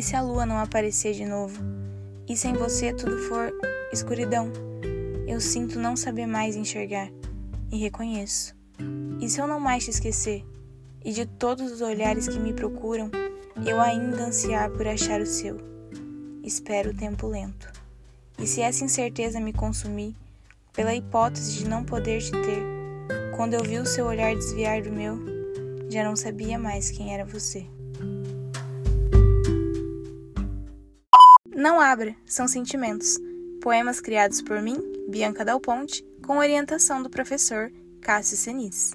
E se a lua não aparecer de novo? E sem você tudo for escuridão? Eu sinto não saber mais enxergar e reconheço. E se eu não mais te esquecer? E de todos os olhares que me procuram, eu ainda ansiar por achar o seu. Espero o tempo lento. E se essa incerteza me consumir, pela hipótese de não poder te ter, quando eu vi o seu olhar desviar do meu, já não sabia mais quem era você. Não abra, são sentimentos. Poemas criados por mim, Bianca Dal Ponte, com orientação do professor Cássio Senis.